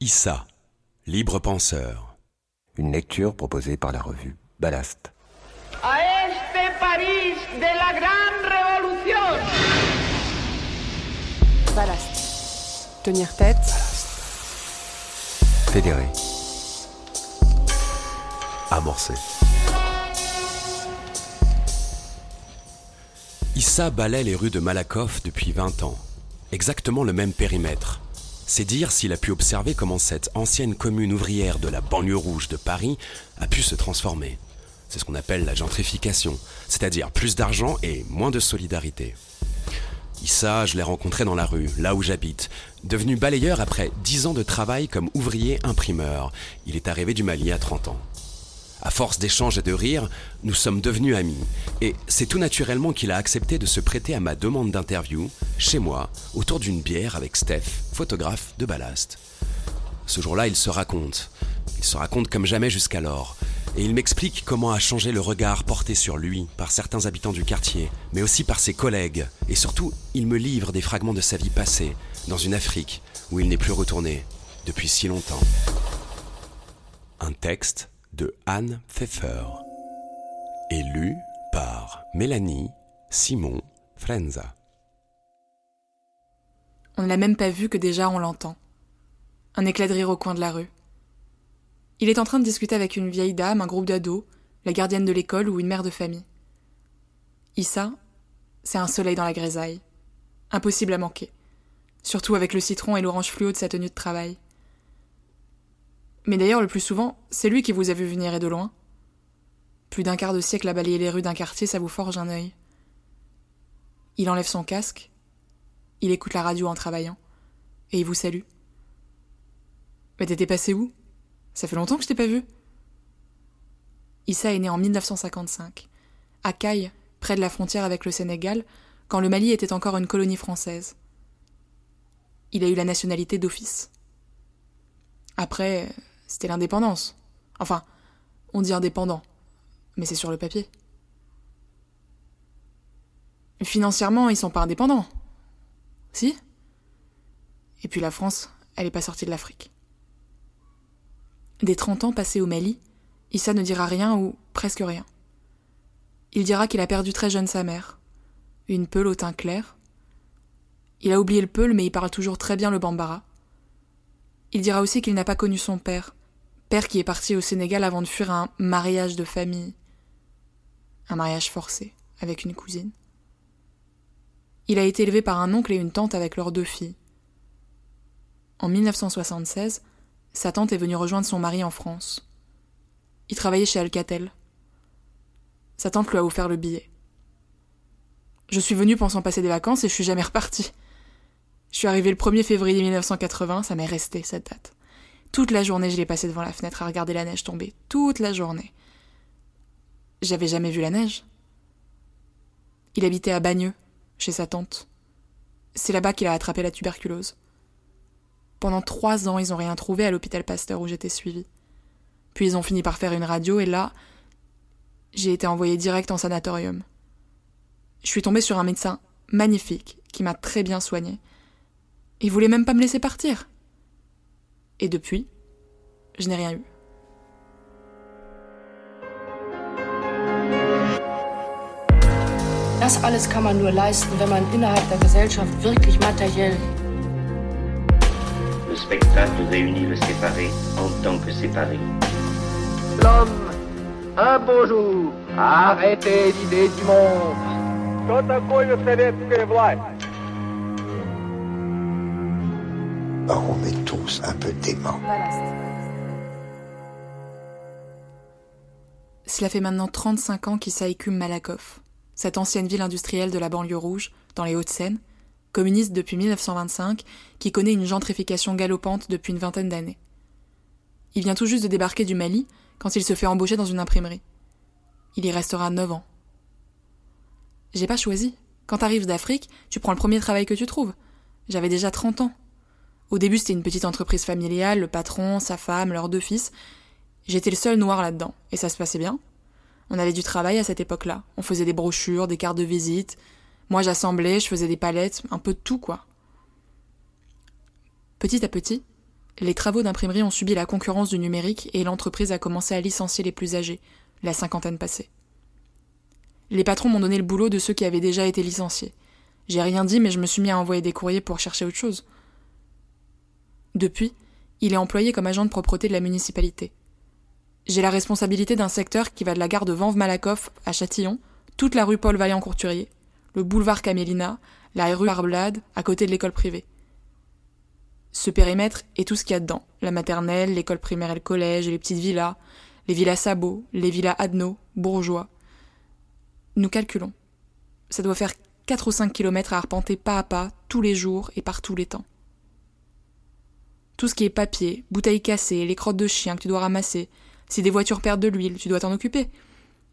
Issa, libre penseur. Une lecture proposée par la revue Ballast. A este París de la gran revolución. Ballast. Tenir tête. Fédéré. Amorcé. Issa balaie les rues de Malakoff depuis 20 ans. Exactement le même périmètre. C'est dire s'il a pu observer comment cette ancienne commune ouvrière de la banlieue rouge de Paris a pu se transformer. C'est ce qu'on appelle la gentrification, c'est-à-dire plus d'argent et moins de solidarité. Issa, je l'ai rencontré dans la rue, là où j'habite. Devenu balayeur après 10 ans de travail comme ouvrier imprimeur, il est arrivé du Mali à 30 ans. À force d'échanges et de rires, nous sommes devenus amis. Et c'est tout naturellement qu'il a accepté de se prêter à ma demande d'interview, chez moi, autour d'une bière avec Steph, photographe de ballast. Ce jour-là, il se raconte. Il se raconte comme jamais jusqu'alors. Et il m'explique comment a changé le regard porté sur lui par certains habitants du quartier, mais aussi par ses collègues. Et surtout, il me livre des fragments de sa vie passée, dans une Afrique où il n'est plus retourné depuis si longtemps. Un texte de Anne Pfeffer, par Mélanie Simon Frenza. On ne l'a même pas vu que déjà on l'entend. Un éclat de rire au coin de la rue. Il est en train de discuter avec une vieille dame, un groupe d'ados, la gardienne de l'école ou une mère de famille. Issa, c'est un soleil dans la grisaille. Impossible à manquer. Surtout avec le citron et l'orange fluo de sa tenue de travail. Mais d'ailleurs, le plus souvent, c'est lui qui vous a vu venir et de loin. Plus d'un quart de siècle à balayer les rues d'un quartier, ça vous forge un œil. Il enlève son casque, il écoute la radio en travaillant, et il vous salue. Mais t'étais passé où? Ça fait longtemps que je t'ai pas vu. Issa est né en 1955, à Caille, près de la frontière avec le Sénégal, quand le Mali était encore une colonie française. Il a eu la nationalité d'office. Après, c'était l'indépendance. Enfin, on dit indépendant, mais c'est sur le papier. Financièrement, ils sont pas indépendants. Si? Et puis la France, elle est pas sortie de l'Afrique. Des 30 ans passés au Mali, Issa ne dira rien ou presque rien. Il dira qu'il a perdu très jeune sa mère, une peule au teint clair. Il a oublié le peul, mais il parle toujours très bien le bambara. Il dira aussi qu'il n'a pas connu son père, père qui est parti au Sénégal avant de fuir un mariage de famille, un mariage forcé avec une cousine. Il a été élevé par un oncle et une tante avec leurs deux filles. En 1976, sa tante est venue rejoindre son mari en France. Il travaillait chez Alcatel. Sa tante lui a offert le billet. Je suis venue pensant passer des vacances et je suis jamais repartie. Je suis arrivée le 1er février 1980, ça m'est resté cette date. Toute la journée, je l'ai passée devant la fenêtre à regarder la neige tomber. Toute la journée. J'avais jamais vu la neige. Il habitait à Bagneux, chez sa tante. C'est là-bas qu'il a attrapé la tuberculose. Pendant trois ans, ils n'ont rien trouvé à l'hôpital Pasteur où j'étais suivie. Puis ils ont fini par faire une radio et là, j'ai été envoyée direct en sanatorium. Je suis tombée sur un médecin magnifique qui m'a très bien soignée. Il voulait même pas me laisser partir. Et depuis, je n'ai rien eu. Das alles kann man nur leisten, wenn man innerhalb der Gesellschaft wirklich materiell. Le spectacle réunit le séparé en tant que séparé. L'homme, un beau jour, a arrêté l'idée du monde. Что такое советская власть? On est tous un peu déments. Cela fait maintenant 35 ans qu'Issa écume Malakoff, cette ancienne ville industrielle de la banlieue rouge, dans les Hauts-de-Seine, communiste depuis 1925, qui connaît une gentrification galopante depuis une vingtaine d'années. Il vient tout juste de débarquer du Mali quand il se fait embaucher dans une imprimerie. Il y restera 9 ans. J'ai pas choisi. Quand t'arrives d'Afrique, tu prends le premier travail que tu trouves. J'avais déjà 30 ans. Au début, c'était une petite entreprise familiale, le patron, sa femme, leurs deux fils. J'étais le seul noir là-dedans, et ça se passait bien. On avait du travail à cette époque-là. On faisait des brochures, des cartes de visite. Moi, j'assemblais, je faisais des palettes, un peu de tout, quoi. Petit à petit, les travaux d'imprimerie ont subi la concurrence du numérique et l'entreprise a commencé à licencier les plus âgés, la cinquantaine passée. Les patrons m'ont donné le boulot de ceux qui avaient déjà été licenciés. J'ai rien dit, mais je me suis mis à envoyer des courriers pour chercher autre chose. Depuis, il est employé comme agent de propreté de la municipalité. J'ai la responsabilité d'un secteur qui va de la gare de Vanves-Malakoff à Châtillon, toute la rue Paul Vaillant-Courturier, le boulevard Camélina, la rue Arblade, à côté de l'école privée. Ce périmètre est tout ce qu'il y a dedans. La maternelle, l'école primaire et le collège, les petites villas, les villas sabots, les villas adno, bourgeois. Nous calculons. Ça doit faire 4 ou 5 kilomètres à arpenter pas à pas, tous les jours et par tous les temps. Tout ce qui est papier, bouteilles cassées, les crottes de chien que tu dois ramasser. Si des voitures perdent de l'huile, tu dois t'en occuper.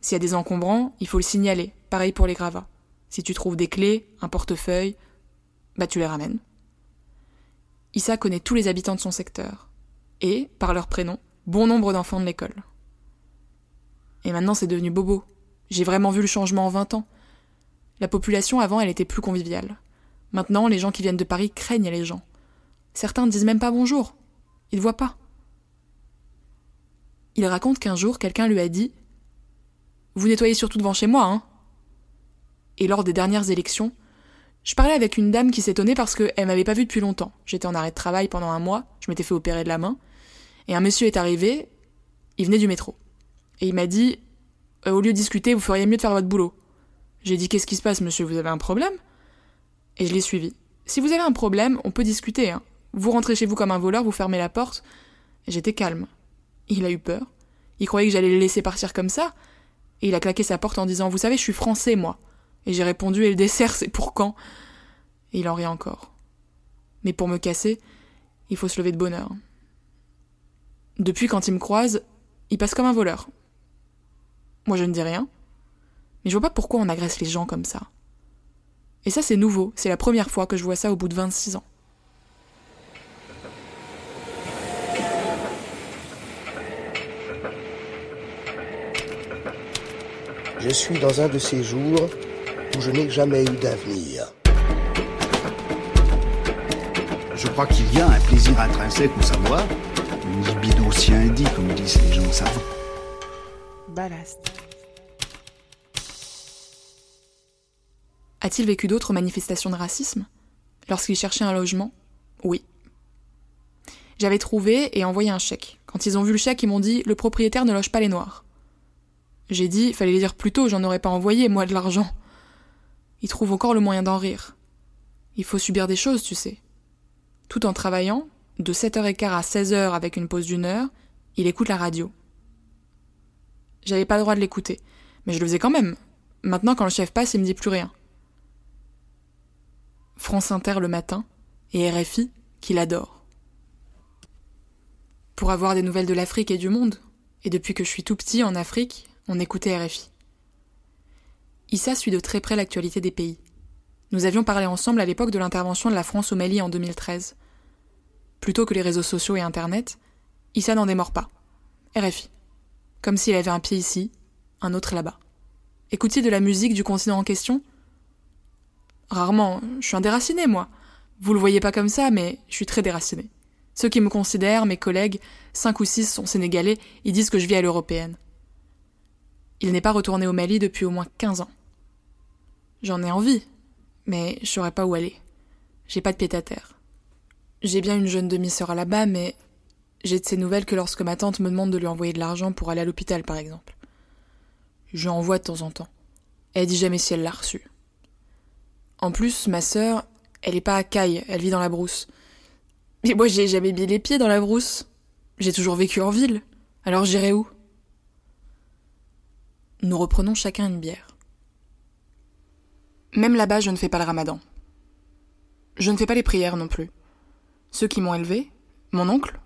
S'il y a des encombrants, il faut le signaler. Pareil pour les gravats. Si tu trouves des clés, un portefeuille, bah tu les ramènes. Issa connaît tous les habitants de son secteur. Et, par leur prénom, bon nombre d'enfants de l'école. Et maintenant c'est devenu bobo. J'ai vraiment vu le changement en 20 ans. La population avant elle était plus conviviale. Maintenant les gens qui viennent de Paris craignent les gens. Certains ne disent même pas bonjour. Ils ne voient pas. Il raconte qu'un jour quelqu'un lui a dit Vous nettoyez surtout devant chez moi, hein Et lors des dernières élections, je parlais avec une dame qui s'étonnait parce qu'elle m'avait pas vue depuis longtemps. J'étais en arrêt de travail pendant un mois, je m'étais fait opérer de la main, et un monsieur est arrivé, il venait du métro. Et il m'a dit euh, Au lieu de discuter, vous feriez mieux de faire votre boulot. J'ai dit Qu'est-ce qui se passe, monsieur? Vous avez un problème? Et je l'ai suivi. Si vous avez un problème, on peut discuter. Hein. Vous rentrez chez vous comme un voleur, vous fermez la porte. J'étais calme. Il a eu peur. Il croyait que j'allais le laisser partir comme ça. Et il a claqué sa porte en disant Vous savez, je suis français, moi. Et j'ai répondu Et le dessert, c'est pour quand? Et il en rit encore. Mais pour me casser, il faut se lever de bonheur. Depuis, quand il me croise, il passe comme un voleur. Moi, je ne dis rien. Mais je vois pas pourquoi on agresse les gens comme ça. Et ça, c'est nouveau. C'est la première fois que je vois ça au bout de 26 ans. Je suis dans un de ces jours où je n'ai jamais eu d'avenir. Je crois qu'il y a un plaisir intrinsèque au savoir, une libido dit, comme disent les gens savants. Ballast. A-t-il vécu d'autres manifestations de racisme? Lorsqu'il cherchait un logement? Oui. J'avais trouvé et envoyé un chèque. Quand ils ont vu le chèque, ils m'ont dit Le propriétaire ne loge pas les noirs. J'ai dit Fallait les dire plus tôt, j'en aurais pas envoyé, moi, de l'argent. Ils trouvent encore le moyen d'en rire. Il faut subir des choses, tu sais. Tout en travaillant, de 7h15 à 16h avec une pause d'une heure, il écoute la radio. J'avais pas le droit de l'écouter, mais je le faisais quand même. Maintenant, quand le chef passe, il me dit plus rien. France Inter le matin et RFI qu'il adore. Pour avoir des nouvelles de l'Afrique et du monde, et depuis que je suis tout petit en Afrique, on écoutait RFI. Issa suit de très près l'actualité des pays. Nous avions parlé ensemble à l'époque de l'intervention de la France au Mali en 2013. Plutôt que les réseaux sociaux et Internet, Issa n'en démord pas. RFI. Comme s'il avait un pied ici, un autre là-bas. Écoutiez de la musique du continent en question? Rarement, je suis un déraciné, moi. Vous le voyez pas comme ça, mais je suis très déraciné. Ceux qui me considèrent, mes collègues, cinq ou six sont sénégalais, ils disent que je vis à l'européenne. Il n'est pas retourné au Mali depuis au moins quinze ans. J'en ai envie, mais je saurais pas où aller. J'ai pas de pied à terre. J'ai bien une jeune demi-sœur là-bas, mais j'ai de ces nouvelles que lorsque ma tante me demande de lui envoyer de l'argent pour aller à l'hôpital, par exemple. Je envoie de temps en temps. Elle dit jamais si elle l'a reçu. En plus, ma sœur, elle est pas à Caille, elle vit dans la brousse. Mais moi, j'ai jamais mis les pieds dans la brousse. J'ai toujours vécu en ville. Alors j'irai où? Nous reprenons chacun une bière. Même là-bas, je ne fais pas le ramadan. Je ne fais pas les prières non plus. Ceux qui m'ont élevé, mon oncle,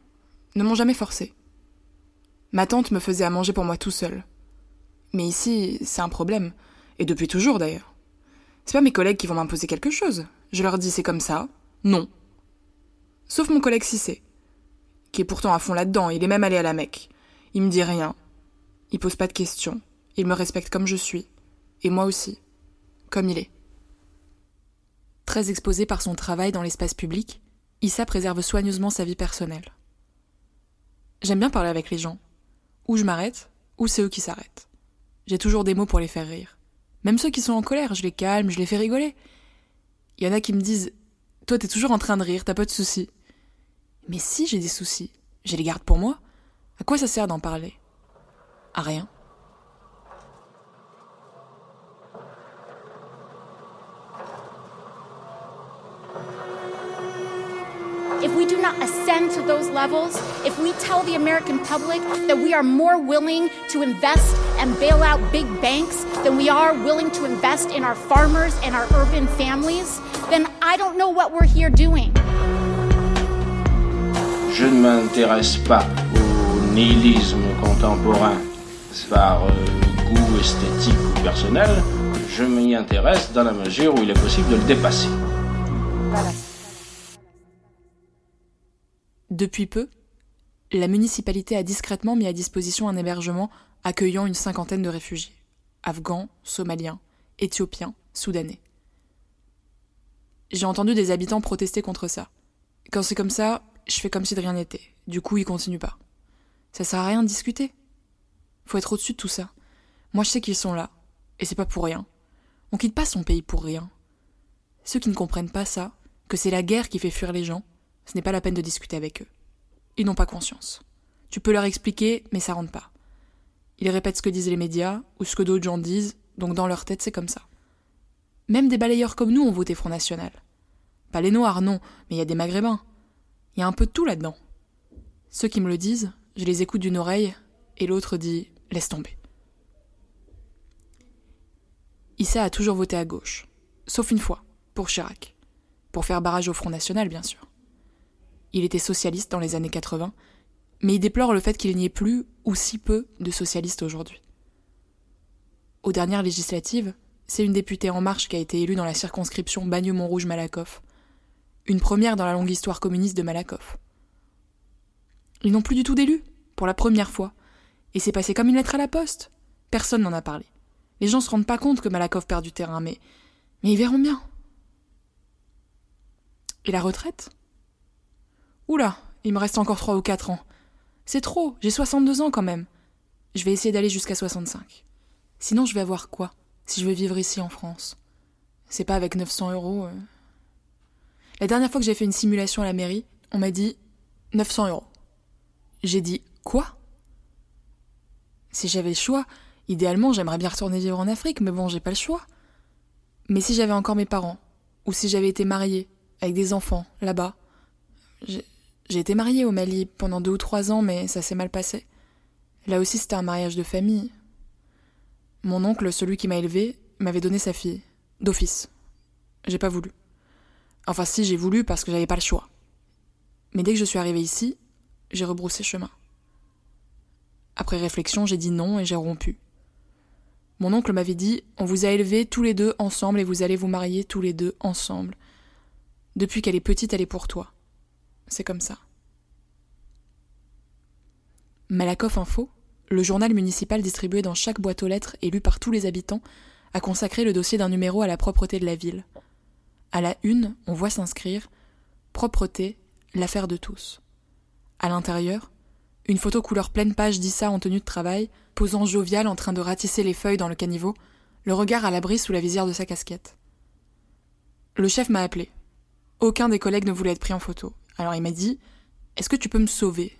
ne m'ont jamais forcé. Ma tante me faisait à manger pour moi tout seul. Mais ici, c'est un problème, et depuis toujours d'ailleurs. C'est pas mes collègues qui vont m'imposer quelque chose. Je leur dis c'est comme ça, non. Sauf mon collègue Cissé, qui est pourtant à fond là-dedans, il est même allé à la Mecque. Il me dit rien. Il pose pas de questions. Il me respecte comme je suis. Et moi aussi. Comme il est. Très exposé par son travail dans l'espace public, Issa préserve soigneusement sa vie personnelle. J'aime bien parler avec les gens. Ou je m'arrête, ou c'est eux qui s'arrêtent. J'ai toujours des mots pour les faire rire. Même ceux qui sont en colère, je les calme, je les fais rigoler. Il y en a qui me disent Toi, t'es toujours en train de rire, t'as pas de soucis. Mais si j'ai des soucis, je les garde pour moi. À quoi ça sert d'en parler? À rien. If we do not ascend to those levels, if we tell the American public that we are more willing to invest and bail out big banks than we are willing to invest in our farmers and our urban families, then I don't know what we're here doing. Je ne m'intéresse pas au nihilisme contemporain par euh, goût esthétique ou personnel. Je m'y intéresse dans la mesure où il est possible de le dépasser. Voilà. Depuis peu, la municipalité a discrètement mis à disposition un hébergement accueillant une cinquantaine de réfugiés afghans, somaliens, éthiopiens, soudanais. J'ai entendu des habitants protester contre ça. Quand c'est comme ça, je fais comme si de rien n'était. Du coup, ils continuent pas. Ça sert à rien de discuter. Faut être au-dessus de tout ça. Moi, je sais qu'ils sont là. Et c'est pas pour rien. On quitte pas son pays pour rien. Ceux qui ne comprennent pas ça, que c'est la guerre qui fait fuir les gens, ce n'est pas la peine de discuter avec eux. Ils n'ont pas conscience. Tu peux leur expliquer, mais ça rentre pas. Ils répètent ce que disent les médias, ou ce que d'autres gens disent, donc dans leur tête c'est comme ça. Même des balayeurs comme nous ont voté Front National. Pas les Noirs, non, mais il y a des Maghrébins. Il y a un peu de tout là-dedans. Ceux qui me le disent, je les écoute d'une oreille, et l'autre dit laisse tomber. Issa a toujours voté à gauche, sauf une fois, pour Chirac, pour faire barrage au Front National, bien sûr. Il était socialiste dans les années 80, mais il déplore le fait qu'il n'y ait plus, ou si peu, de socialistes aujourd'hui. Aux dernières législatives, c'est une députée En Marche qui a été élue dans la circonscription Bagneux-Montrouge-Malakoff. Une première dans la longue histoire communiste de Malakoff. Ils n'ont plus du tout d'élus, pour la première fois. Et c'est passé comme une lettre à la poste. Personne n'en a parlé. Les gens se rendent pas compte que Malakoff perd du terrain, mais, mais ils verront bien. Et la retraite? Oula, il me reste encore trois ou quatre ans. C'est trop, j'ai 62 ans quand même. Je vais essayer d'aller jusqu'à 65. Sinon, je vais avoir quoi si je veux vivre ici en France? C'est pas avec 900 euros. Euh. La dernière fois que j'ai fait une simulation à la mairie, on m'a dit 900 euros. J'ai dit quoi? Si j'avais le choix, idéalement, j'aimerais bien retourner vivre en Afrique, mais bon, j'ai pas le choix. Mais si j'avais encore mes parents, ou si j'avais été mariée, avec des enfants, là-bas, j'ai été mariée au Mali pendant deux ou trois ans, mais ça s'est mal passé. Là aussi, c'était un mariage de famille. Mon oncle, celui qui m'a élevé, m'avait donné sa fille, d'office. J'ai pas voulu. Enfin, si, j'ai voulu parce que j'avais pas le choix. Mais dès que je suis arrivée ici, j'ai rebroussé chemin. Après réflexion, j'ai dit non et j'ai rompu. Mon oncle m'avait dit On vous a élevés tous les deux ensemble et vous allez vous marier tous les deux ensemble. Depuis qu'elle est petite, elle est pour toi c'est comme ça. Malakoff Info, le journal municipal distribué dans chaque boîte aux lettres et lu par tous les habitants, a consacré le dossier d'un numéro à la propreté de la ville. À la une, on voit s'inscrire Propreté, l'affaire de tous. À l'intérieur, une photo couleur pleine page d'Issa en tenue de travail, posant jovial en train de ratisser les feuilles dans le caniveau, le regard à l'abri sous la visière de sa casquette. Le chef m'a appelé. Aucun des collègues ne voulait être pris en photo. Alors il m'a dit Est-ce que tu peux me sauver?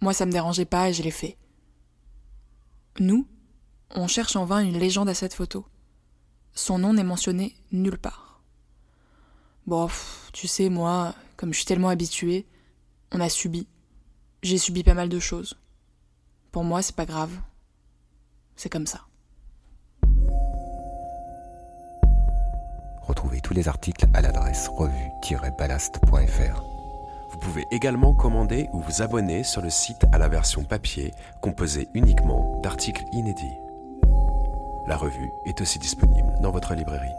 Moi, ça me dérangeait pas et je l'ai fait. Nous, on cherche en vain une légende à cette photo. Son nom n'est mentionné nulle part. Bon, tu sais, moi, comme je suis tellement habituée, on a subi. J'ai subi pas mal de choses. Pour moi, c'est pas grave. C'est comme ça. Tous les articles à l'adresse revue-ballast.fr. Vous pouvez également commander ou vous abonner sur le site à la version papier composée uniquement d'articles inédits. La revue est aussi disponible dans votre librairie.